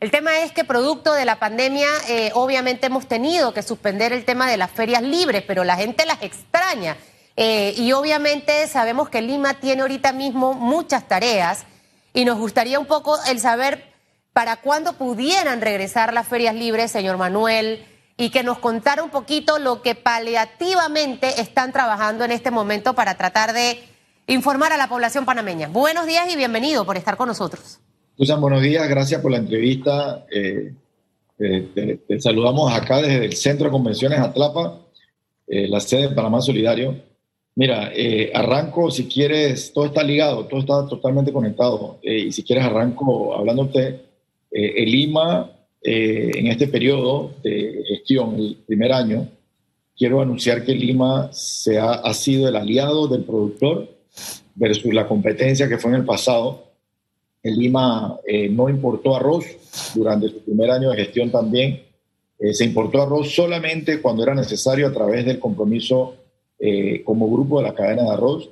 El tema es que producto de la pandemia, eh, obviamente hemos tenido que suspender el tema de las ferias libres, pero la gente las extraña. Eh, y obviamente sabemos que Lima tiene ahorita mismo muchas tareas y nos gustaría un poco el saber para cuándo pudieran regresar las ferias libres, señor Manuel, y que nos contara un poquito lo que paliativamente están trabajando en este momento para tratar de informar a la población panameña. Buenos días y bienvenido por estar con nosotros. Susan, buenos días, gracias por la entrevista. Eh, eh, te, saludamos acá desde el Centro de Convenciones Atlapa, eh, la sede de Panamá Solidario. Mira, arranco, si quieres, todo está ligado, todo está totalmente conectado. y si quieres, arranco hablándote. el Lima, en este periodo de gestión, el primer año, quiero anunciar que Lima se ha, ha sido el aliado del productor versus la competencia que fue en el pasado el Lima eh, no importó arroz durante su primer año de gestión también. Eh, se importó arroz solamente cuando era necesario a través del compromiso eh, como grupo de la cadena de arroz.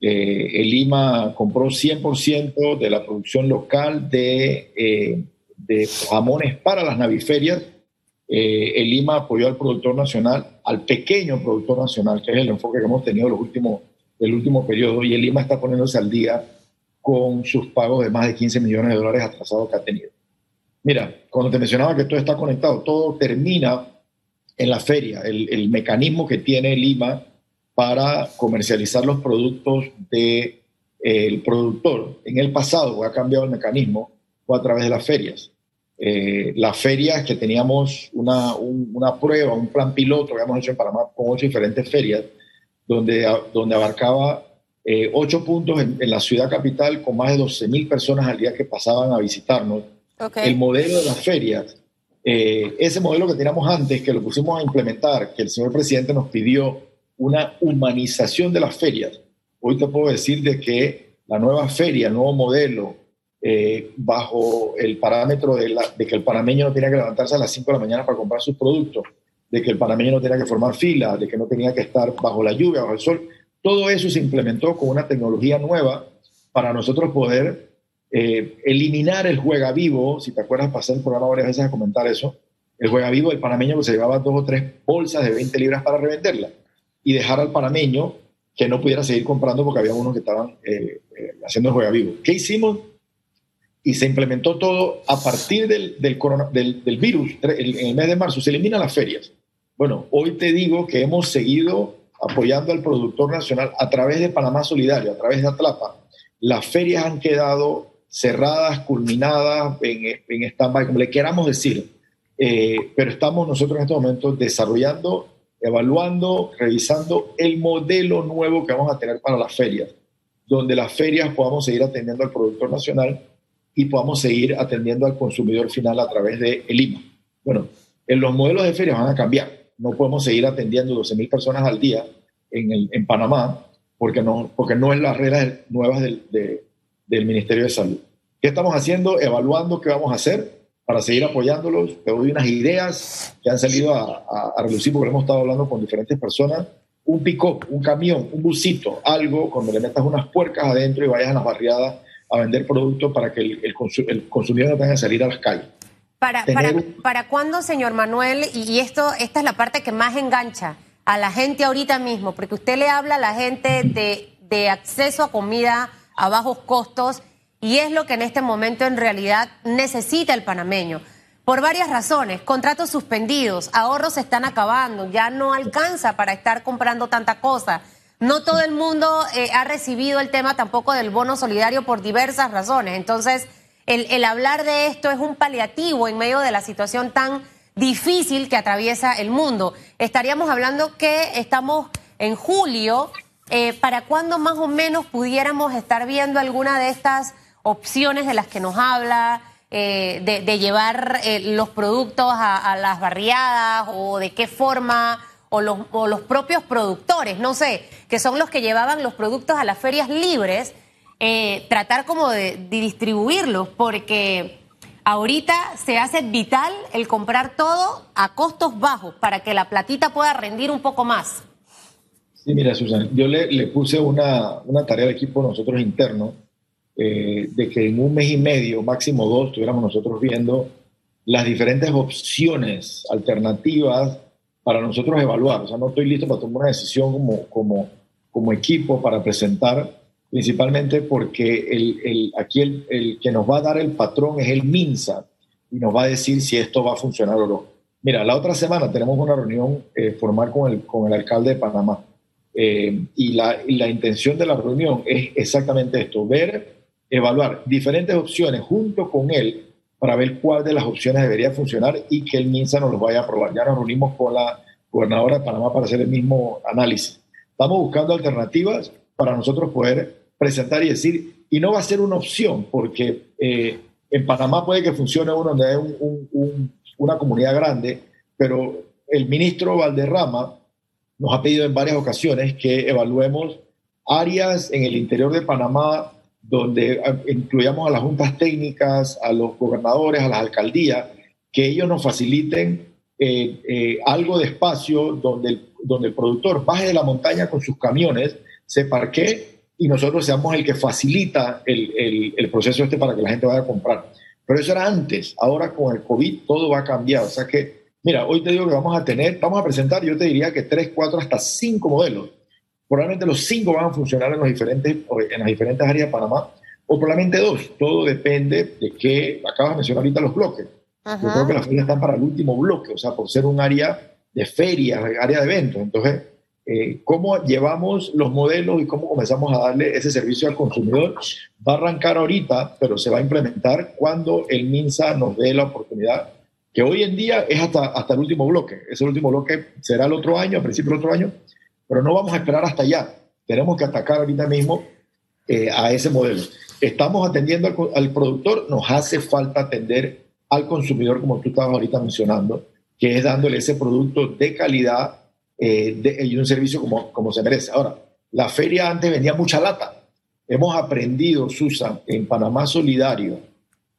el Lima compró 100% de la producción local de, de jamones para las naviferias. el Lima apoyó al productor nacional, al pequeño productor nacional, que es el enfoque que hemos tenido los últimos, el último periodo, y el Lima está poniéndose al día con sus pagos de más de 15 millones de dólares atrasados que ha tenido. Mira, cuando te mencionaba que todo está conectado, todo termina en la feria, el, mecanismo que tiene Lima para comercializar los productos del de, productor. En el pasado ha cambiado el mecanismo, fue a través de las ferias. Eh, las ferias que teníamos una, una, prueba, un plan piloto que habíamos hecho en Panamá con ocho diferentes ferias, donde, donde abarcaba eh, ocho puntos en, la ciudad capital con más de 12 mil personas al día que pasaban a visitarnos. El modelo de las ferias, eh, ese modelo que teníamos antes, que lo pusimos a implementar, que el señor presidente nos pidió una humanización de las ferias. Hoy te puedo decir de que la nueva feria, el nuevo modelo, eh, bajo el parámetro de, de, que el panameño no tenía que levantarse a las 5 de la mañana para comprar sus productos, de que el panameño no tenía que formar fila, de que no tenía que estar bajo la lluvia, bajo el sol, todo eso se implementó con una tecnología nueva para nosotros poder eh, eliminar el juega vivo. Si te acuerdas, pasé el programa varias veces a comentar eso. El juega vivo del panameño que se llevaba dos o tres bolsas de 20 libras para revenderla y dejar al panameño que no pudiera seguir comprando porque había unos que estaban eh, eh, haciendo el juega vivo. ¿Qué hicimos? Y se implementó todo a partir del, del, del, virus. en el mes de marzo se eliminan las ferias. Bueno, hoy te digo que hemos seguido apoyando al productor nacional a través de Panamá Solidario, a través de Atlapa. Las ferias han quedado cerradas, culminadas, en, en stand-by, como le queramos decir. Eh, pero estamos nosotros en este momento desarrollando, evaluando, revisando el modelo nuevo que vamos a tener para las ferias, donde las ferias podamos seguir atendiendo al productor nacional y podamos seguir atendiendo al consumidor final a través de el IMA. Bueno, en los modelos de ferias van a cambiar no podemos seguir atendiendo 12.000 personas al día en, el, en Panamá porque no, porque no es las reglas nuevas del, del Ministerio de Salud. ¿Qué estamos haciendo? Evaluando qué vamos a hacer para seguir apoyándolos. Te doy unas ideas que han salido a, a, reducir porque hemos estado hablando con diferentes personas. Un pick un camión, un busito, algo cuando le metas unas puercas adentro y vayas a las barriadas a vender productos para que el, el consumidor no tenga que salir a las calles. ¿Para, para, para cuándo, señor Manuel? Y esto, esta es la parte que más engancha a la gente ahorita mismo, porque usted le habla a la gente de, de acceso a comida a bajos costos y es lo que en este momento en realidad necesita el panameño. Por varias razones, contratos suspendidos, ahorros se están acabando, ya no alcanza para estar comprando tanta cosa. No todo el mundo eh, ha recibido el tema tampoco del bono solidario por diversas razones. Entonces, el, hablar de esto es un paliativo en medio de la situación tan difícil que atraviesa el mundo. Estaríamos hablando que estamos en julio. Eh, ¿Para cuándo más o menos pudiéramos estar viendo alguna de estas opciones de las que nos habla? Eh, de, llevar eh, los productos a, las barriadas o de qué forma, o los, o los propios productores, no sé, que son los que llevaban los productos a las ferias libres eh, tratar como de, distribuirlos, porque ahorita se hace vital el comprar todo a costos bajos para que la platita pueda rendir un poco más. Sí, mira, Susan, yo le, puse una, una, tarea al equipo nosotros interno eh, de que en un mes y medio, máximo dos, estuviéramos nosotros viendo las diferentes opciones alternativas para nosotros evaluar. O sea, no estoy listo para tomar una decisión como, como, como equipo para presentar, principalmente porque el, el, aquí el, el, que nos va a dar el patrón es el MINSA y nos va a decir si esto va a funcionar o no. Mira, la otra semana tenemos una reunión eh, formal con el, con el alcalde de Panamá eh, y, la, la intención de la reunión es exactamente esto, ver, evaluar diferentes opciones junto con él para ver cuál de las opciones debería funcionar y que el MINSA nos lo vaya a aprobar. Ya nos reunimos con la gobernadora de Panamá para hacer el mismo análisis. Estamos buscando alternativas para nosotros poder presentar y decir, y no va a ser una opción, porque eh, en Panamá puede que funcione uno donde hay una comunidad grande, pero el ministro Valderrama nos ha pedido en varias ocasiones que evaluemos áreas en el interior de Panamá donde eh, incluyamos a las juntas técnicas, a los gobernadores, a las alcaldías, que ellos nos faciliten eh, algo de espacio donde el, donde el productor baje de la montaña con sus camiones, se parquee y nosotros seamos el que facilita el, el, el, proceso este para que la gente vaya a comprar. Pero eso era antes, ahora con el COVID todo va a cambiar. O sea que, mira, hoy te digo que vamos a tener, vamos a presentar, yo te diría que tres, cuatro, hasta cinco modelos Probablemente los cinco van a funcionar en, los diferentes, en las diferentes áreas de Panamá, o probablemente dos. Todo depende de qué, acabas de mencionar ahorita los bloques. Yo creo que las ferias están para el último bloque, o sea, por ser un área de ferias, área de eventos. Entonces, eh, cómo llevamos los modelos y cómo comenzamos a darle ese servicio al consumidor va a arrancar ahorita, pero se va a implementar cuando el MINSA nos dé la oportunidad, que hoy en día es hasta, hasta el último bloque. Ese último bloque será el otro año, a principio del otro año, pero no vamos a esperar hasta allá. Tenemos que atacar ahorita mismo eh, a ese modelo. Estamos atendiendo al, productor, nos hace falta atender al consumidor, como tú estabas ahorita mencionando, que es dándole ese producto de calidad eh, y un servicio como, como se merece. Ahora, la feria antes vendía mucha lata. Hemos aprendido, Susan, en Panamá Solidario,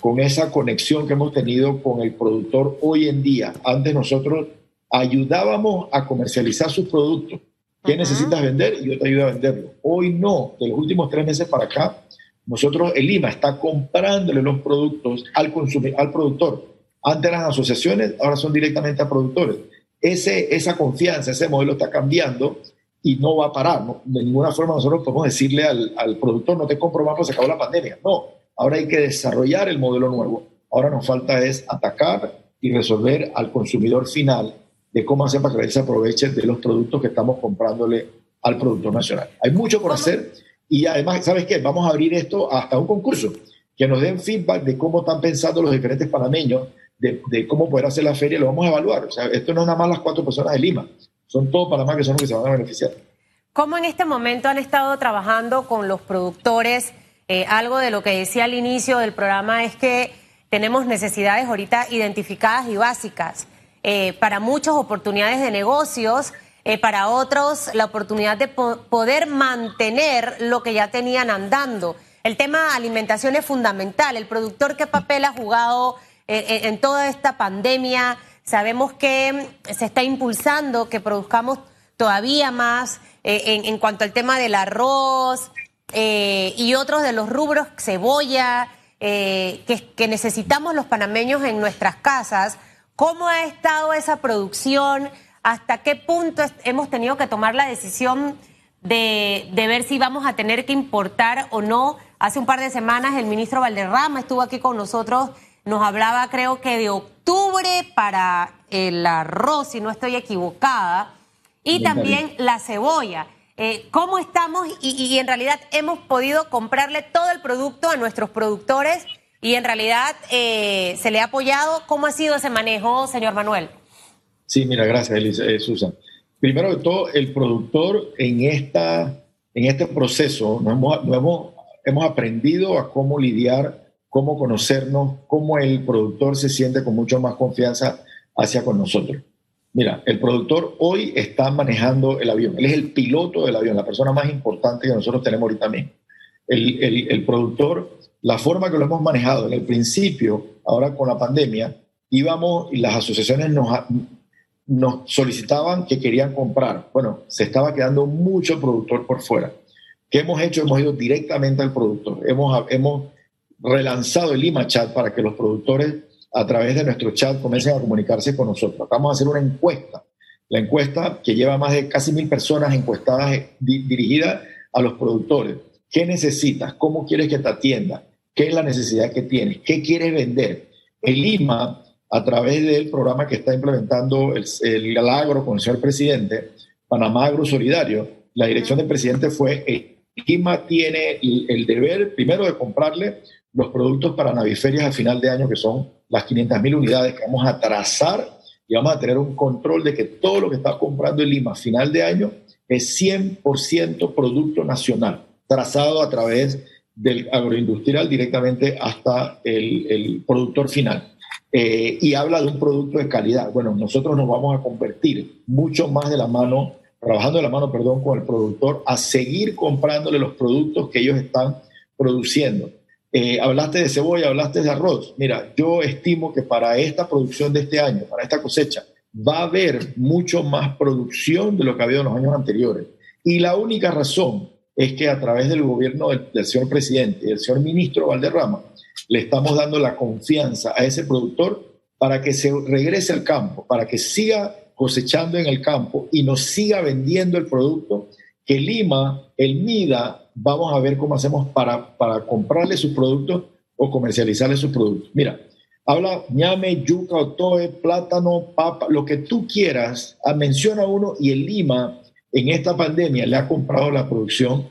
con esa conexión que hemos tenido con el productor hoy en día. Antes nosotros ayudábamos a comercializar sus productos ¿Qué necesitas vender? Y yo te ayudo a venderlo. Hoy no, de los últimos tres meses para acá, nosotros, el IMA está comprándole los productos al, al productor. Antes eran asociaciones, ahora son directamente a productores. Ese, esa confianza, ese modelo está cambiando y no va a parar. De ninguna forma nosotros podemos decirle al, al productor, no te compro más porque se acabó la pandemia. No, ahora hay que desarrollar el modelo nuevo. Ahora nos falta es atacar y resolver al consumidor final de cómo hacer para que él se aproveche de los productos que estamos comprándole al productor nacional. Hay mucho por hacer y además, ¿sabes qué? Vamos a abrir esto hasta un concurso, que nos den feedback de cómo están pensando los diferentes panameños, de, de cómo poder hacer la feria, lo vamos a evaluar. O sea, esto no es nada más las cuatro personas de Lima, son todos Panamá que son los que se van a beneficiar. ¿Cómo en este momento han estado trabajando con los productores? Eh, algo de lo que decía al inicio del programa es que tenemos necesidades ahorita identificadas y básicas. Eh, para muchas oportunidades de negocios, eh, para otros la oportunidad de poder mantener lo que ya tenían andando. El tema alimentación es fundamental. El productor, ¿qué papel ha jugado eh, en toda esta pandemia? Sabemos que se está impulsando que produzcamos todavía más en, cuanto al tema del arroz y otros de los rubros, cebolla, que necesitamos los panameños en nuestras casas ¿Cómo ha estado esa producción? ¿Hasta qué punto hemos tenido que tomar la decisión de, ver si vamos a tener que importar o no? Hace un par de semanas el ministro Valderrama estuvo aquí con nosotros, nos hablaba creo que de octubre para el arroz, si no estoy equivocada, y también la cebolla. Eh, ¿Cómo estamos? y en realidad hemos podido comprarle todo el producto a nuestros productores y en realidad eh, se le ha apoyado. ¿Cómo ha sido ese manejo, señor Manuel? Sí, mira, gracias, Elisa, eh, Susan. Primero de todo, el productor en, esta, en este proceso nos hemos, hemos, hemos aprendido a cómo lidiar, cómo conocernos, cómo el productor se siente con mucho más confianza hacia con nosotros. Mira, el productor hoy está manejando el avión. Él es el piloto del avión, la persona más importante que nosotros tenemos ahorita mismo. El, el, el productor la forma que lo hemos manejado en el principio, ahora con la pandemia, íbamos y las asociaciones nos, nos solicitaban que querían comprar. Bueno, se estaba quedando mucho productor por fuera. ¿Qué hemos hecho? Hemos ido directamente al productor. Hemos, hemos relanzado el IMAChat para que los productores a través de nuestro chat comiencen a comunicarse con nosotros. Vamos a hacer una encuesta. La encuesta que lleva más de casi mil personas encuestadas eh, dirigida a los productores. ¿Qué necesitas? ¿Cómo quieres que te atienda? ¿Qué es la necesidad que tienes? ¿Qué quieres vender? El Lima, a través del programa que está implementando el, el con el señor presidente, Panamá Agro Solidario, la dirección del presidente fue, el Lima tiene el, deber primero de comprarle los productos para naviferias a final de año, que son las 500 mil unidades que vamos a trazar y vamos a tener un control de que todo lo que está comprando el Lima a final de año es 100% producto nacional, trazado a través del agroindustrial directamente hasta el, productor final. Eh, y habla de un producto de calidad. Bueno, nosotros nos vamos a convertir mucho más de la mano, trabajando de la mano, perdón, con el productor, a seguir comprándole los productos que ellos están produciendo. Eh, hablaste de cebolla, hablaste de arroz. Mira, yo estimo que para esta producción de este año, para esta cosecha, va a haber mucho más producción de lo que ha habido en los años anteriores. Y la única razón es que a través del gobierno del, señor presidente y del señor ministro Valderrama, le estamos dando la confianza a ese productor para que se regrese al campo, para que siga cosechando en el campo y nos siga vendiendo el producto que Lima, el MIDA, vamos a ver cómo hacemos para, para comprarle sus productos o comercializarle sus productos. Mira, habla ñame, yuca, otoe, plátano, papa, lo que tú quieras, ah, menciona uno y el Lima en esta pandemia le ha comprado la producción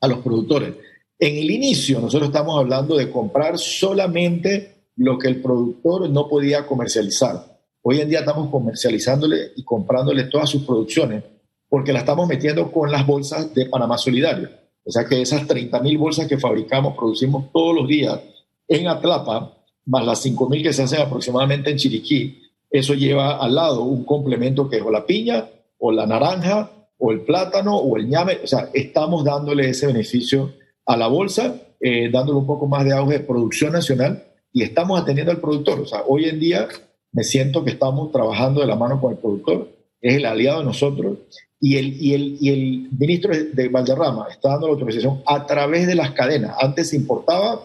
a los productores. En el inicio nosotros estamos hablando de comprar solamente lo que el productor no podía comercializar. Hoy en día estamos comercializándole y comprándole todas sus producciones porque la estamos metiendo con las bolsas de Panamá Solidario. O sea que esas 30 mil bolsas que fabricamos, producimos todos los días en Atlapa, más las 5 mil que se hacen aproximadamente en Chiriquí, eso lleva al lado un complemento que es o la piña, o la naranja, o el plátano, o el ñame. O sea, estamos dándole ese beneficio a la bolsa, eh, dándole un poco más de auge de producción nacional y estamos atendiendo al productor. O sea, hoy en día me siento que estamos trabajando de la mano con el productor, es el aliado de nosotros y el, y el, y el ministro de Valderrama está dando la autorización a través de las cadenas. Antes se importaba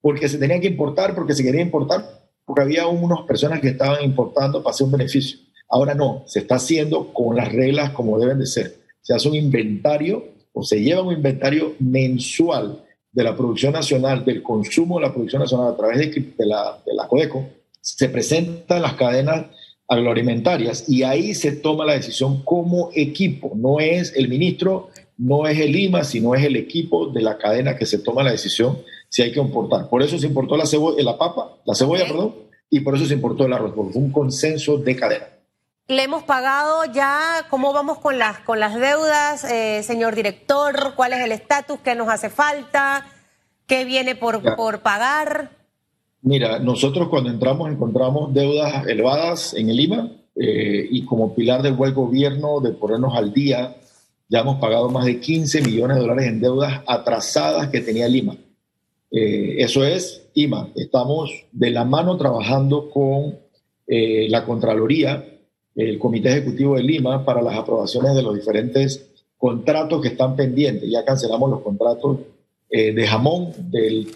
porque se tenía que importar, porque se quería importar, porque había unas personas que estaban importando para hacer un beneficio. Ahora no, se está haciendo con las reglas como deben de ser. Se hace un inventario o se lleva un inventario mensual de la producción nacional, del consumo de la producción nacional a través de, de la, de la CODECO, se presentan las cadenas agroalimentarias y ahí se toma la decisión como equipo, no es el ministro, no es el Lima, sino es el equipo de la cadena que se toma la decisión si hay que importar. Por eso se importó la cebolla, la papa, la cebolla, perdón, y por eso se importó el arroz, porque fue un consenso de cadena. Le hemos pagado ya, ¿cómo vamos con las, con las deudas, eh, señor director? ¿Cuál es el estatus? ¿Qué nos hace falta? ¿Qué viene por, por pagar? Mira, nosotros cuando entramos encontramos deudas elevadas en el Lima eh, y como pilar del buen gobierno de ponernos al día, ya hemos pagado más de 15 millones de dólares en deudas atrasadas que tenía Lima. Eh, eso es IMA. Estamos de la mano trabajando con eh, la Contraloría, el Comité Ejecutivo de Lima, para las aprobaciones de los diferentes contratos que están pendientes. Ya cancelamos los contratos de jamón, del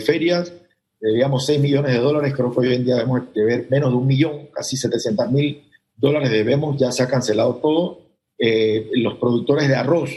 Ferias, debíamos 6 millones de dólares, creo que hoy en día debemos deber menos de un millón, casi 700 mil dólares debemos, ya se ha cancelado todo. Eh, los productores de arroz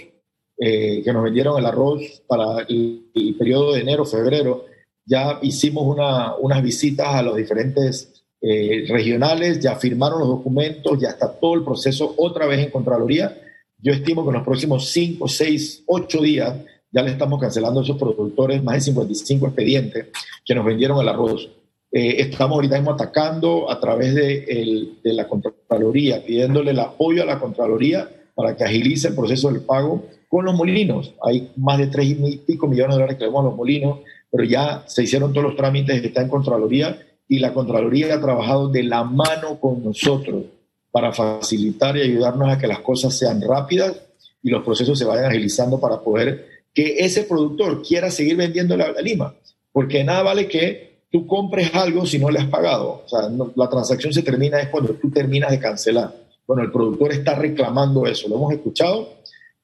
eh, que nos vendieron el arroz para el, periodo de enero, febrero, ya hicimos una, unas visitas a los diferentes eh, regionales, ya firmaron los documentos, ya está todo el proceso otra vez en Contraloría. Yo estimo que en los próximos 5, 6, 8 días ya le estamos cancelando a esos productores más de 55 expedientes que nos vendieron el arroz. Eh, estamos ahorita mismo atacando a través de, de, la Contraloría, pidiéndole el apoyo a la Contraloría para que agilice el proceso del pago con los molinos. Hay más de 3 y pico millones de dólares que debemos a los molinos, pero ya se hicieron todos los trámites está en Contraloría y la Contraloría ha trabajado de la mano con nosotros para facilitar y ayudarnos a que las cosas sean rápidas y los procesos se vayan agilizando para poder que ese productor quiera seguir vendiendo la, lima, porque nada vale que tú compres algo si no le has pagado. O sea, la transacción se termina es cuando tú terminas de cancelar. Bueno, el productor está reclamando eso, lo hemos escuchado.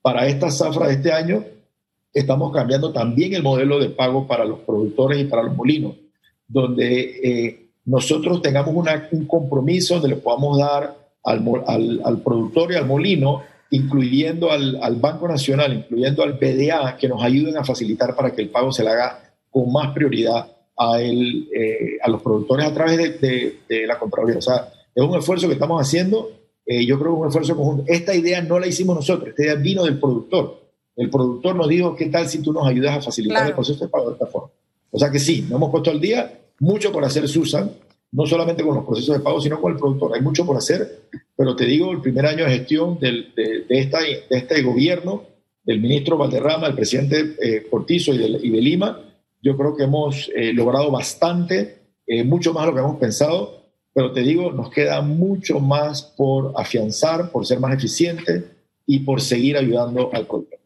Para esta zafra de este año, estamos cambiando también el modelo de pago para los productores y para los molinos, donde eh, nosotros tengamos un compromiso donde le podamos dar al, al, productor y al molino, incluyendo al, al, Banco Nacional, incluyendo al PDA, que nos ayuden a facilitar para que el pago se le haga con más prioridad a, el, eh, a los productores a través de, de, la Contraloría. O sea, es un esfuerzo que estamos haciendo. Eh, yo creo que es un esfuerzo conjunto. Esta idea no la hicimos nosotros, esta idea vino del productor. El productor nos dijo, ¿qué tal si tú nos ayudas a facilitar el proceso de pago de esta forma? O sea que sí, nos hemos puesto al día, mucho por hacer Susan, no solamente con los procesos de pago, sino con el productor. Hay mucho por hacer, pero te digo, el primer año de gestión del, de, esta, de este gobierno, del ministro Valderrama, del presidente eh, Cortizo y de, y de, Lima, yo creo que hemos eh, logrado bastante, eh, mucho más de lo que hemos pensado, pero te digo, nos queda mucho más por afianzar, por ser más eficientes y por seguir ayudando al productor.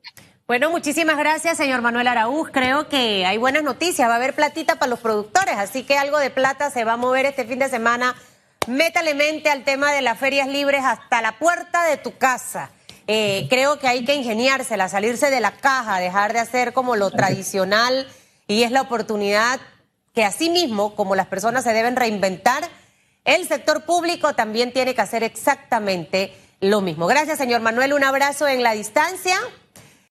Bueno, muchísimas gracias, señor Manuel Araúz. Creo que hay buenas noticias. Va a haber platita para los productores, así que algo de plata se va a mover este fin de semana. Métale mente al tema de las ferias libres hasta la puerta de tu casa. Eh, creo que hay que ingeniársela, salirse de la caja, dejar de hacer como lo tradicional y es la oportunidad que así mismo, como las personas se deben reinventar, el sector público también tiene que hacer exactamente lo mismo. Gracias, señor Manuel. Un abrazo en la distancia.